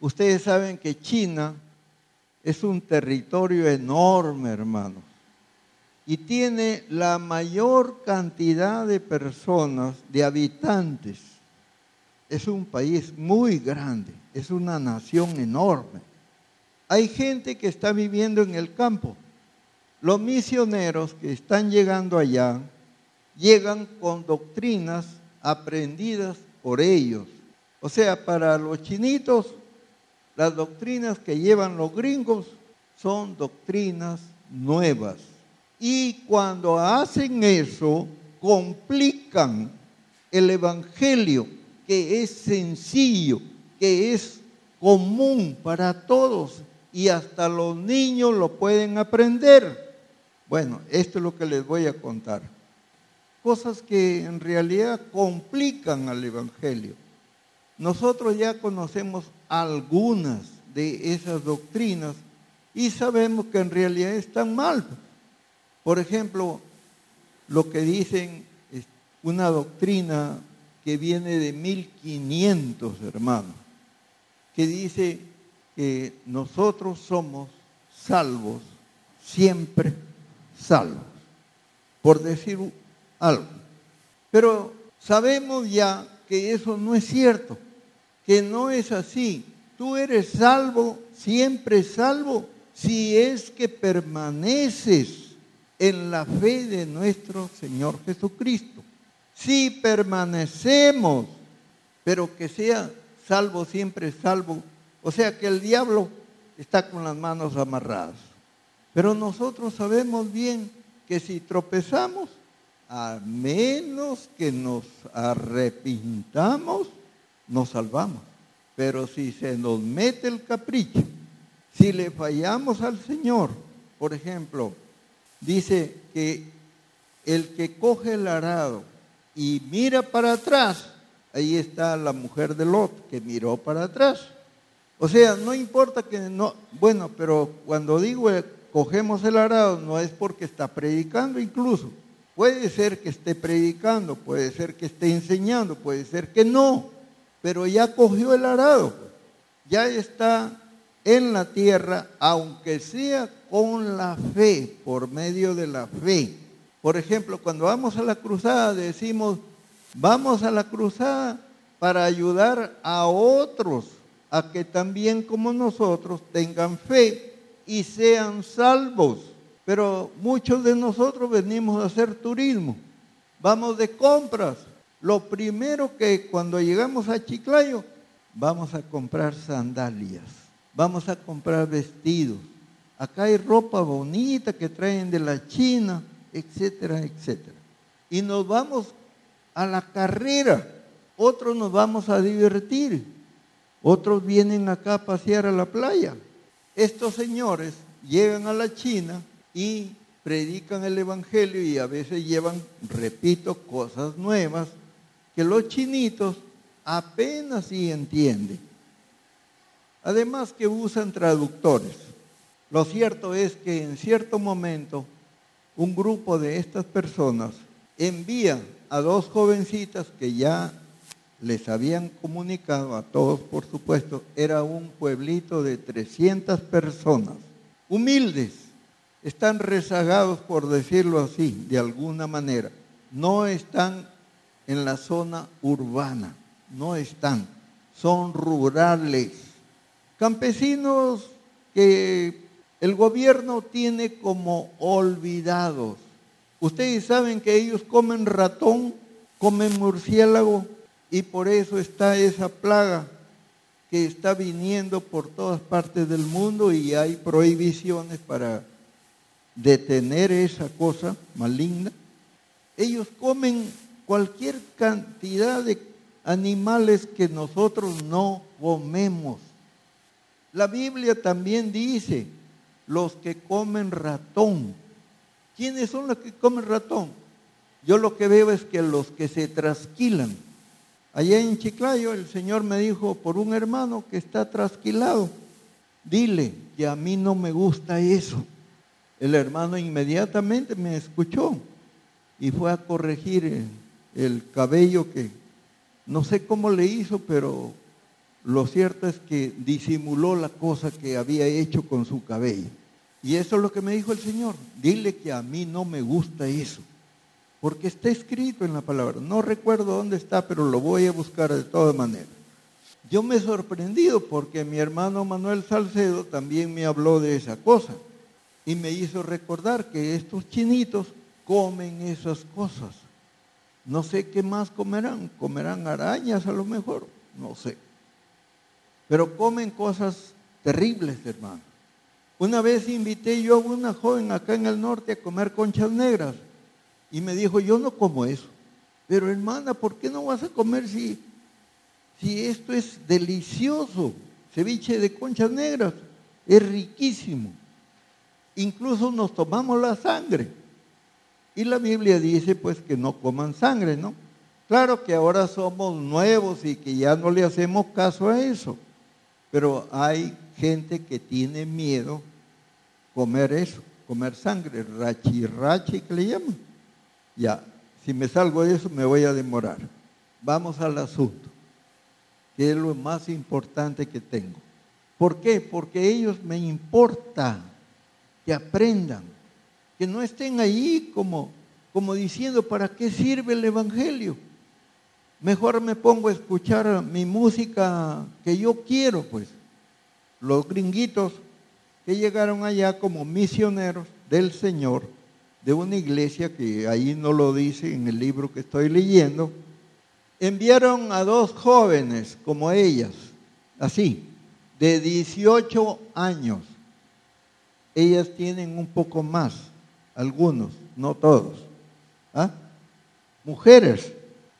Ustedes saben que China es un territorio enorme, hermanos, y tiene la mayor cantidad de personas, de habitantes. Es un país muy grande, es una nación enorme. Hay gente que está viviendo en el campo. Los misioneros que están llegando allá llegan con doctrinas aprendidas por ellos. O sea, para los chinitos, las doctrinas que llevan los gringos son doctrinas nuevas. Y cuando hacen eso, complican el Evangelio, que es sencillo, que es común para todos y hasta los niños lo pueden aprender. Bueno, esto es lo que les voy a contar. Cosas que en realidad complican al Evangelio. Nosotros ya conocemos algunas de esas doctrinas y sabemos que en realidad están mal. Por ejemplo, lo que dicen es una doctrina que viene de 1500, hermanos, que dice que nosotros somos salvos, siempre salvos, por decir algo. Pero sabemos ya que eso no es cierto, que no es así. Tú eres salvo, siempre salvo, si es que permaneces en la fe de nuestro Señor Jesucristo. Si permanecemos, pero que sea salvo siempre salvo, o sea que el diablo está con las manos amarradas. Pero nosotros sabemos bien que si tropezamos, a menos que nos arrepintamos, nos salvamos. Pero si se nos mete el capricho, si le fallamos al Señor, por ejemplo, dice que el que coge el arado y mira para atrás, ahí está la mujer de Lot que miró para atrás. O sea, no importa que no, bueno, pero cuando digo cogemos el arado no es porque está predicando incluso. Puede ser que esté predicando, puede ser que esté enseñando, puede ser que no, pero ya cogió el arado, ya está en la tierra, aunque sea con la fe, por medio de la fe. Por ejemplo, cuando vamos a la cruzada decimos, vamos a la cruzada para ayudar a otros a que también como nosotros tengan fe y sean salvos. Pero muchos de nosotros venimos a hacer turismo, vamos de compras. Lo primero que cuando llegamos a Chiclayo, vamos a comprar sandalias vamos a comprar vestidos. Acá hay ropa bonita que traen de la China, etcétera, etcétera. Y nos vamos a la carrera. Otros nos vamos a divertir. Otros vienen acá a pasear a la playa. Estos señores llegan a la China y predican el Evangelio y a veces llevan, repito, cosas nuevas que los chinitos apenas sí entienden. Además que usan traductores. Lo cierto es que en cierto momento un grupo de estas personas envía a dos jovencitas que ya les habían comunicado a todos, por supuesto, era un pueblito de 300 personas, humildes, están rezagados, por decirlo así, de alguna manera, no están en la zona urbana, no están, son rurales Campesinos que el gobierno tiene como olvidados. Ustedes saben que ellos comen ratón, comen murciélago y por eso está esa plaga que está viniendo por todas partes del mundo y hay prohibiciones para detener esa cosa maligna. Ellos comen cualquier cantidad de animales que nosotros no comemos. La Biblia también dice, los que comen ratón. ¿Quiénes son los que comen ratón? Yo lo que veo es que los que se trasquilan. Allá en Chiclayo el Señor me dijo por un hermano que está trasquilado, dile que a mí no me gusta eso. El hermano inmediatamente me escuchó y fue a corregir el, el cabello que no sé cómo le hizo, pero lo cierto es que disimuló la cosa que había hecho con su cabello. Y eso es lo que me dijo el Señor. Dile que a mí no me gusta eso. Porque está escrito en la palabra. No recuerdo dónde está, pero lo voy a buscar de todas maneras. Yo me he sorprendido porque mi hermano Manuel Salcedo también me habló de esa cosa. Y me hizo recordar que estos chinitos comen esas cosas. No sé qué más comerán. Comerán arañas a lo mejor. No sé. Pero comen cosas terribles, hermano. Una vez invité yo a una joven acá en el norte a comer conchas negras y me dijo, yo no como eso. Pero hermana, ¿por qué no vas a comer si, si esto es delicioso? Ceviche de conchas negras es riquísimo. Incluso nos tomamos la sangre. Y la Biblia dice pues que no coman sangre, ¿no? Claro que ahora somos nuevos y que ya no le hacemos caso a eso. Pero hay gente que tiene miedo comer eso, comer sangre, rachi rachi que le llaman. Ya, si me salgo de eso me voy a demorar. Vamos al asunto, que es lo más importante que tengo. ¿Por qué? Porque ellos me importa que aprendan, que no estén ahí como, como diciendo, ¿para qué sirve el Evangelio? Mejor me pongo a escuchar mi música que yo quiero, pues. Los gringuitos que llegaron allá como misioneros del Señor, de una iglesia que ahí no lo dice en el libro que estoy leyendo, enviaron a dos jóvenes como ellas, así, de 18 años. Ellas tienen un poco más, algunos, no todos. ¿Ah? Mujeres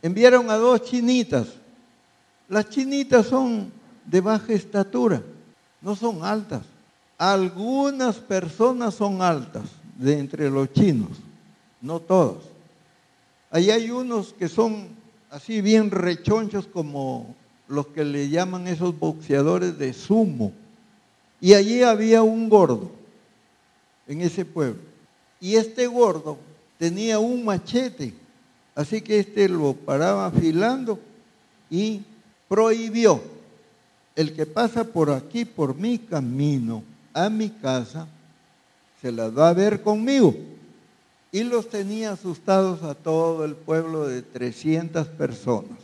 enviaron a dos chinitas. Las chinitas son de baja estatura, no son altas. Algunas personas son altas de entre los chinos, no todos. Ahí hay unos que son así bien rechonchos como los que le llaman esos boxeadores de sumo. Y allí había un gordo en ese pueblo. Y este gordo tenía un machete Así que este lo paraba afilando y prohibió el que pasa por aquí, por mi camino, a mi casa, se las va a ver conmigo. Y los tenía asustados a todo el pueblo de 300 personas.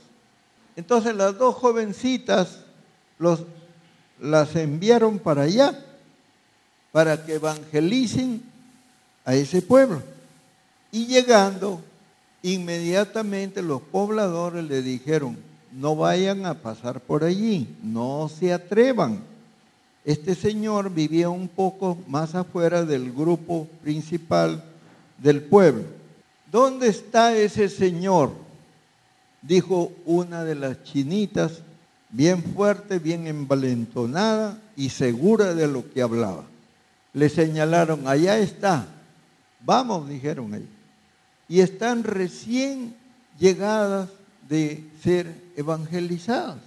Entonces las dos jovencitas los, las enviaron para allá, para que evangelicen a ese pueblo. Y llegando, Inmediatamente los pobladores le dijeron, no vayan a pasar por allí, no se atrevan. Este señor vivía un poco más afuera del grupo principal del pueblo. ¿Dónde está ese señor? Dijo una de las chinitas, bien fuerte, bien envalentonada y segura de lo que hablaba. Le señalaron, allá está. Vamos, dijeron ellos y están recién llegadas de ser evangelizadas.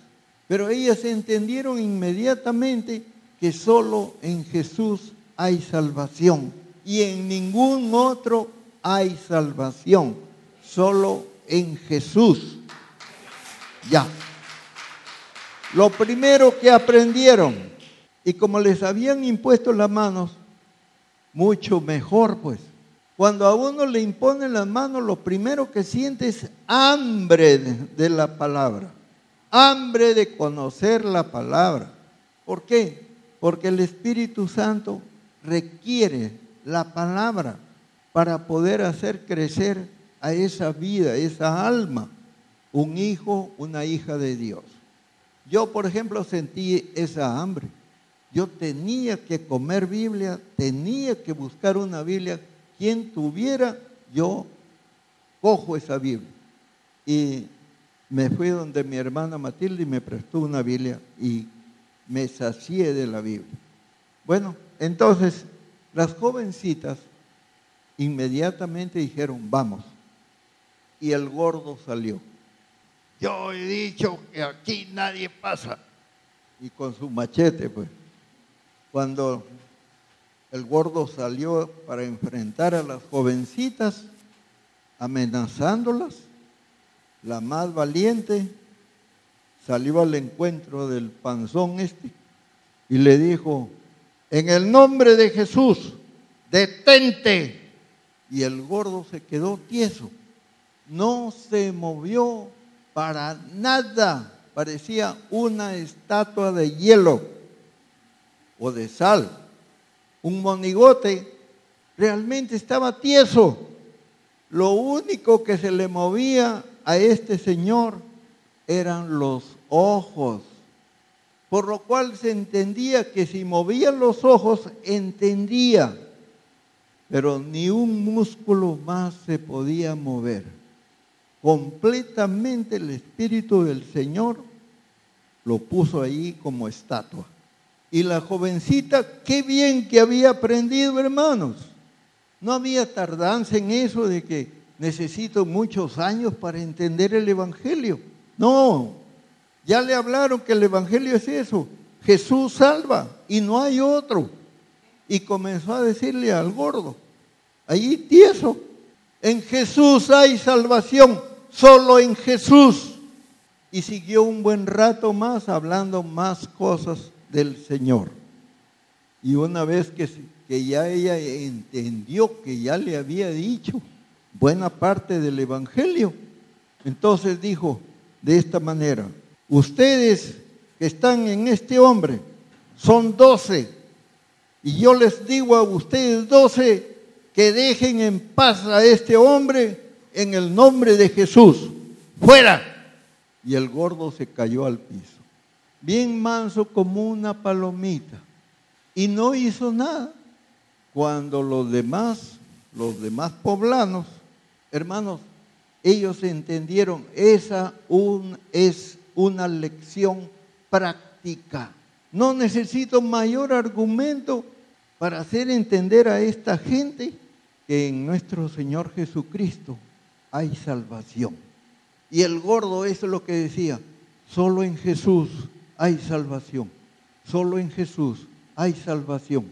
Pero ellas entendieron inmediatamente que solo en Jesús hay salvación y en ningún otro hay salvación, solo en Jesús. Ya. Lo primero que aprendieron, y como les habían impuesto las manos, mucho mejor pues, cuando a uno le imponen las manos, lo primero que siente es hambre de la palabra, hambre de conocer la palabra. ¿Por qué? Porque el Espíritu Santo requiere la palabra para poder hacer crecer a esa vida, esa alma, un hijo, una hija de Dios. Yo, por ejemplo, sentí esa hambre. Yo tenía que comer Biblia, tenía que buscar una Biblia quien tuviera, yo cojo esa Biblia. Y me fui donde mi hermana Matilde y me prestó una Biblia y me sacié de la Biblia. Bueno, entonces las jovencitas inmediatamente dijeron, vamos. Y el gordo salió. Yo he dicho que aquí nadie pasa. Y con su machete, pues. Cuando el gordo salió para enfrentar a las jovencitas, amenazándolas. La más valiente salió al encuentro del panzón este y le dijo, en el nombre de Jesús, detente. Y el gordo se quedó tieso, no se movió para nada, parecía una estatua de hielo o de sal. Un monigote realmente estaba tieso. Lo único que se le movía a este señor eran los ojos, por lo cual se entendía que si movía los ojos, entendía, pero ni un músculo más se podía mover. Completamente el Espíritu del Señor lo puso ahí como estatua. Y la jovencita, qué bien que había aprendido, hermanos. No había tardanza en eso de que necesito muchos años para entender el Evangelio. No, ya le hablaron que el Evangelio es eso. Jesús salva y no hay otro. Y comenzó a decirle al gordo, ahí tieso, en Jesús hay salvación, solo en Jesús. Y siguió un buen rato más hablando más cosas del Señor. Y una vez que, que ya ella entendió que ya le había dicho buena parte del Evangelio, entonces dijo de esta manera, ustedes que están en este hombre son doce, y yo les digo a ustedes doce que dejen en paz a este hombre en el nombre de Jesús. Fuera. Y el gordo se cayó al piso bien manso como una palomita, y no hizo nada. Cuando los demás, los demás poblanos, hermanos, ellos entendieron, esa es una lección práctica. No necesito mayor argumento para hacer entender a esta gente que en nuestro Señor Jesucristo hay salvación. Y el gordo, es lo que decía, solo en Jesús hay salvación. Solo en Jesús hay salvación.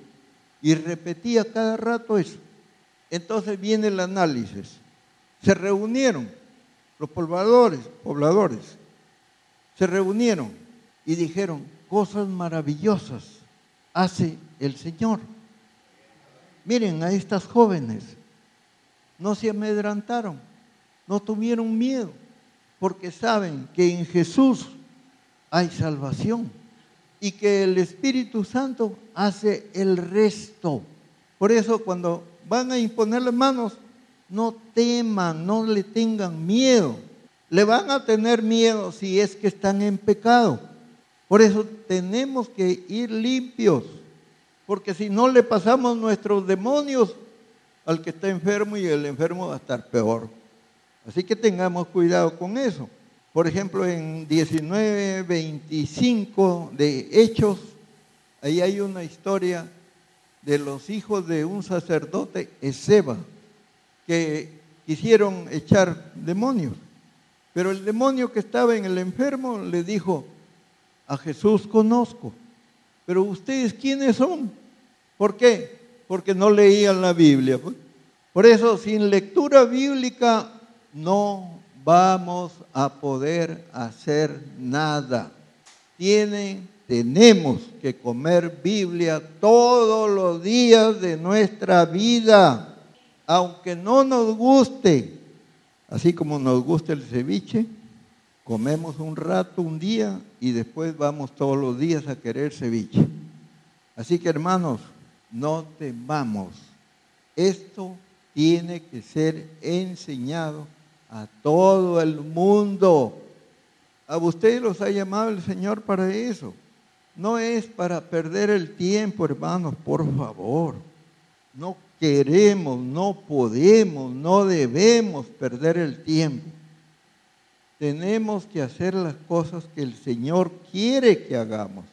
Y repetía cada rato eso. Entonces viene el análisis. Se reunieron los pobladores, pobladores, se reunieron y dijeron, cosas maravillosas hace el Señor. Miren a estas jóvenes, no se amedrantaron, no tuvieron miedo, porque saben que en Jesús hay salvación y que el Espíritu Santo hace el resto. Por eso cuando van a imponer las manos, no teman, no le tengan miedo. Le van a tener miedo si es que están en pecado. Por eso tenemos que ir limpios, porque si no le pasamos nuestros demonios al que está enfermo y el enfermo va a estar peor. Así que tengamos cuidado con eso. Por ejemplo, en 1925 de Hechos, ahí hay una historia de los hijos de un sacerdote, Ezeba, que quisieron echar demonios. Pero el demonio que estaba en el enfermo le dijo, a Jesús conozco, pero ustedes quiénes son? ¿Por qué? Porque no leían la Biblia. Pues. Por eso, sin lectura bíblica no vamos a poder hacer nada. Tenemos que comer Biblia todos los días de nuestra vida, aunque no nos guste. Así como nos gusta el ceviche, comemos un rato, un día, y después vamos todos los días a querer ceviche. Así que hermanos, no temamos. Esto tiene que ser enseñado a todo el mundo. A ustedes los ha llamado el Señor para eso. No es para perder el tiempo, hermanos, por favor. No queremos, no podemos, no debemos perder el tiempo. Tenemos que hacer las cosas que el Señor quiere que hagamos.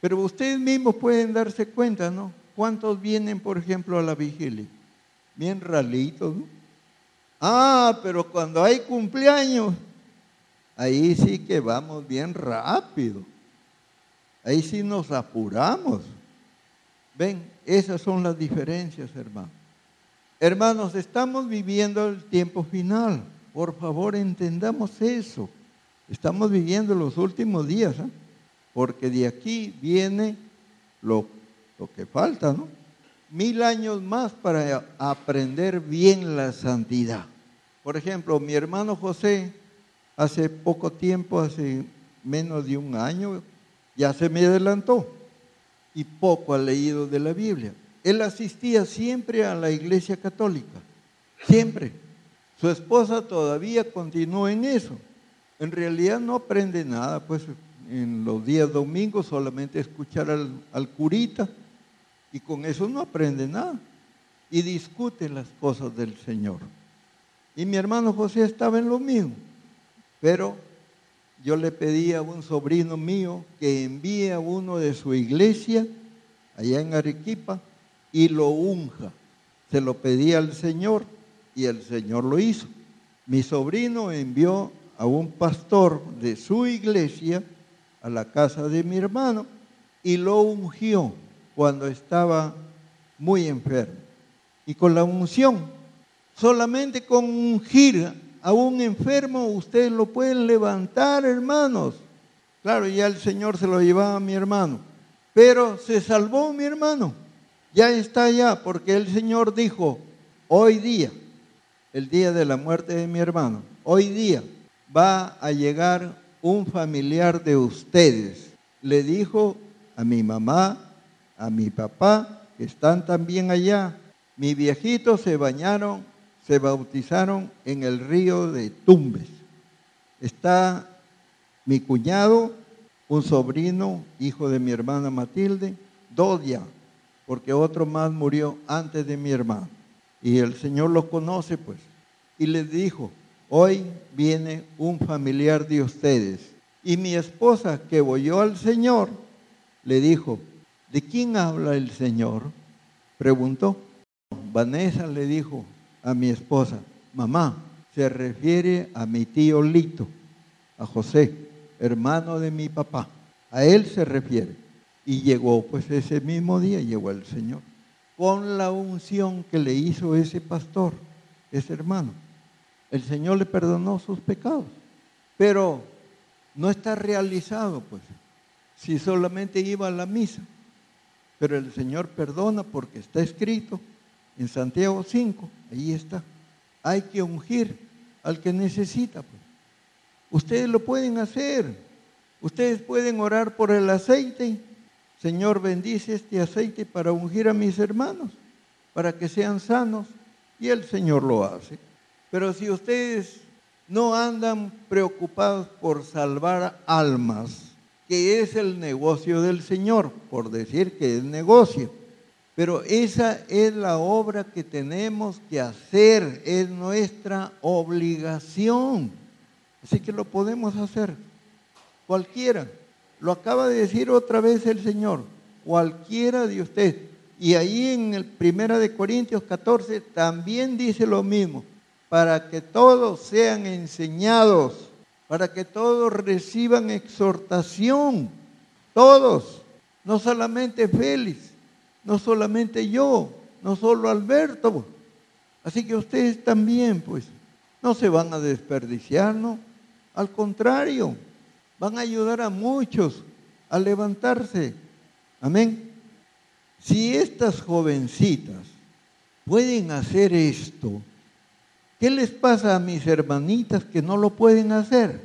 Pero ustedes mismos pueden darse cuenta, ¿no? ¿Cuántos vienen, por ejemplo, a la vigilia? Bien ralitos, ¿no? Ah, pero cuando hay cumpleaños, ahí sí que vamos bien rápido. Ahí sí nos apuramos. Ven, esas son las diferencias, hermanos. Hermanos, estamos viviendo el tiempo final. Por favor, entendamos eso. Estamos viviendo los últimos días, ¿eh? porque de aquí viene lo, lo que falta, ¿no? Mil años más para aprender bien la santidad. Por ejemplo, mi hermano José, hace poco tiempo, hace menos de un año, ya se me adelantó y poco ha leído de la Biblia. Él asistía siempre a la iglesia católica, siempre. Su esposa todavía continúa en eso. En realidad no aprende nada, pues en los días domingos solamente escuchar al, al curita y con eso no aprende nada. Y discute las cosas del Señor. Y mi hermano José estaba en lo mismo. Pero yo le pedí a un sobrino mío que envíe a uno de su iglesia allá en Arequipa y lo unja. Se lo pedí al Señor y el Señor lo hizo. Mi sobrino envió a un pastor de su iglesia a la casa de mi hermano y lo ungió cuando estaba muy enfermo. Y con la unción, solamente con ungir a un enfermo, ustedes lo pueden levantar, hermanos. Claro, ya el Señor se lo llevaba a mi hermano, pero se salvó mi hermano. Ya está allá, porque el Señor dijo, hoy día, el día de la muerte de mi hermano, hoy día va a llegar un familiar de ustedes. Le dijo a mi mamá, a mi papá, que están también allá. Mi viejitos se bañaron, se bautizaron en el río de Tumbes. Está mi cuñado, un sobrino, hijo de mi hermana Matilde, dos ya, porque otro más murió antes de mi hermano. Y el Señor lo conoce, pues. Y les dijo, hoy viene un familiar de ustedes. Y mi esposa, que oyó al Señor, le dijo, ¿de quién habla el Señor? Preguntó. Vanessa le dijo a mi esposa, mamá, se refiere a mi tío Lito, a José, hermano de mi papá. A él se refiere. Y llegó, pues ese mismo día llegó el Señor, con la unción que le hizo ese pastor, ese hermano. El Señor le perdonó sus pecados, pero no está realizado, pues, si solamente iba a la misa. Pero el Señor perdona porque está escrito en Santiago 5, ahí está. Hay que ungir al que necesita. Pues. Ustedes lo pueden hacer. Ustedes pueden orar por el aceite. Señor, bendice este aceite para ungir a mis hermanos, para que sean sanos. Y el Señor lo hace. Pero si ustedes no andan preocupados por salvar almas, que es el negocio del Señor, por decir que es negocio, pero esa es la obra que tenemos que hacer, es nuestra obligación. Así que lo podemos hacer. Cualquiera. Lo acaba de decir otra vez el Señor. Cualquiera de ustedes. Y ahí en el Primera de Corintios 14 también dice lo mismo para que todos sean enseñados, para que todos reciban exhortación, todos, no solamente Félix, no solamente yo, no solo Alberto. Así que ustedes también, pues, no se van a desperdiciar, ¿no? Al contrario, van a ayudar a muchos a levantarse. Amén. Si estas jovencitas pueden hacer esto, ¿Qué les pasa a mis hermanitas que no lo pueden hacer?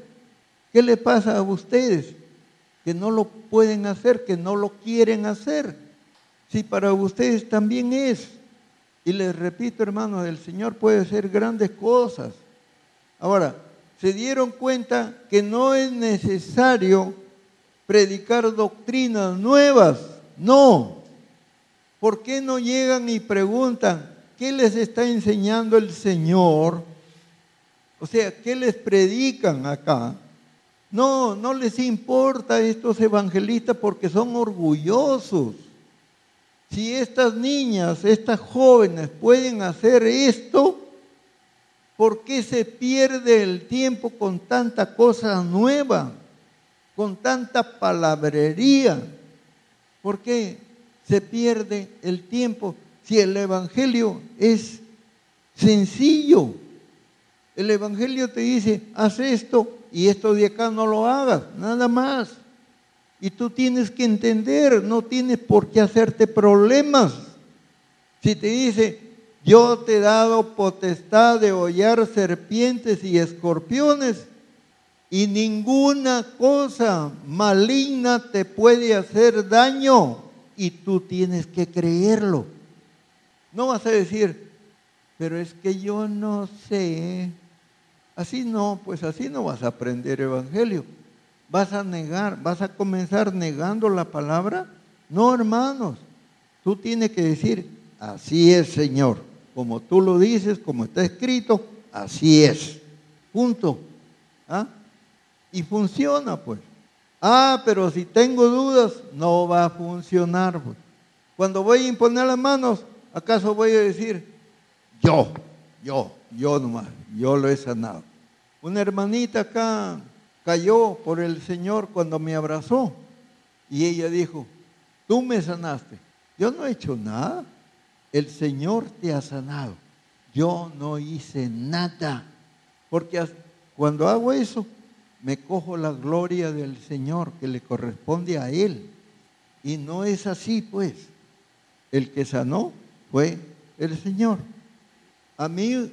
¿Qué les pasa a ustedes que no lo pueden hacer, que no lo quieren hacer? Si para ustedes también es. Y les repito, hermanos, el Señor puede hacer grandes cosas. Ahora, se dieron cuenta que no es necesario predicar doctrinas nuevas. No. ¿Por qué no llegan y preguntan, ¿Qué les está enseñando el Señor? O sea, ¿qué les predican acá? No, no les importa a estos evangelistas porque son orgullosos. Si estas niñas, estas jóvenes pueden hacer esto, ¿por qué se pierde el tiempo con tanta cosa nueva, con tanta palabrería? ¿Por qué se pierde el tiempo? Si el Evangelio es sencillo. El Evangelio te dice, haz esto y esto de acá no lo hagas, nada más. Y tú tienes que entender, no tienes por qué hacerte problemas. Si te dice, yo te he dado potestad de hollar serpientes y escorpiones, y ninguna cosa maligna te puede hacer daño, y tú tienes que creerlo. No vas a decir, pero es que yo no sé. Así no, pues así no vas a aprender evangelio. ¿Vas a negar, vas a comenzar negando la palabra? No, hermanos. Tú tienes que decir, así es, Señor. Como tú lo dices, como está escrito, así es. Punto. ¿Ah? Y funciona, pues. Ah, pero si tengo dudas, no va a funcionar. Pues. Cuando voy a imponer las manos, ¿acaso voy a decir, yo, yo, yo nomás, yo lo he sanado? Una hermanita acá cayó por el Señor cuando me abrazó y ella dijo, tú me sanaste. Yo no he hecho nada. El Señor te ha sanado. Yo no hice nada. Porque cuando hago eso, me cojo la gloria del Señor que le corresponde a Él. Y no es así, pues. El que sanó fue el Señor. A mí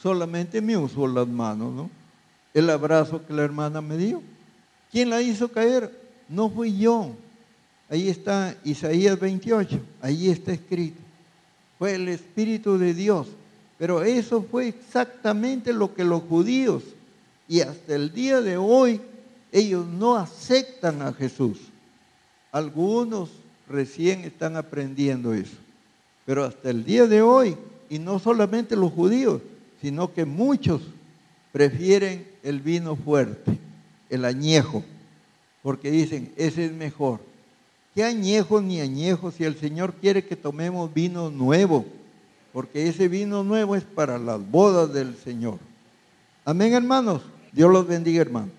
solamente me usó las manos, ¿no? el abrazo que la hermana me dio. ¿Quién la hizo caer? No fui yo. Ahí está Isaías 28, ahí está escrito. Fue el Espíritu de Dios. Pero eso fue exactamente lo que los judíos, y hasta el día de hoy, ellos no aceptan a Jesús. Algunos recién están aprendiendo eso. Pero hasta el día de hoy, y no solamente los judíos, sino que muchos prefieren el vino fuerte, el añejo, porque dicen, ese es mejor. ¿Qué añejo ni añejo si el Señor quiere que tomemos vino nuevo? Porque ese vino nuevo es para las bodas del Señor. Amén, hermanos. Dios los bendiga, hermanos.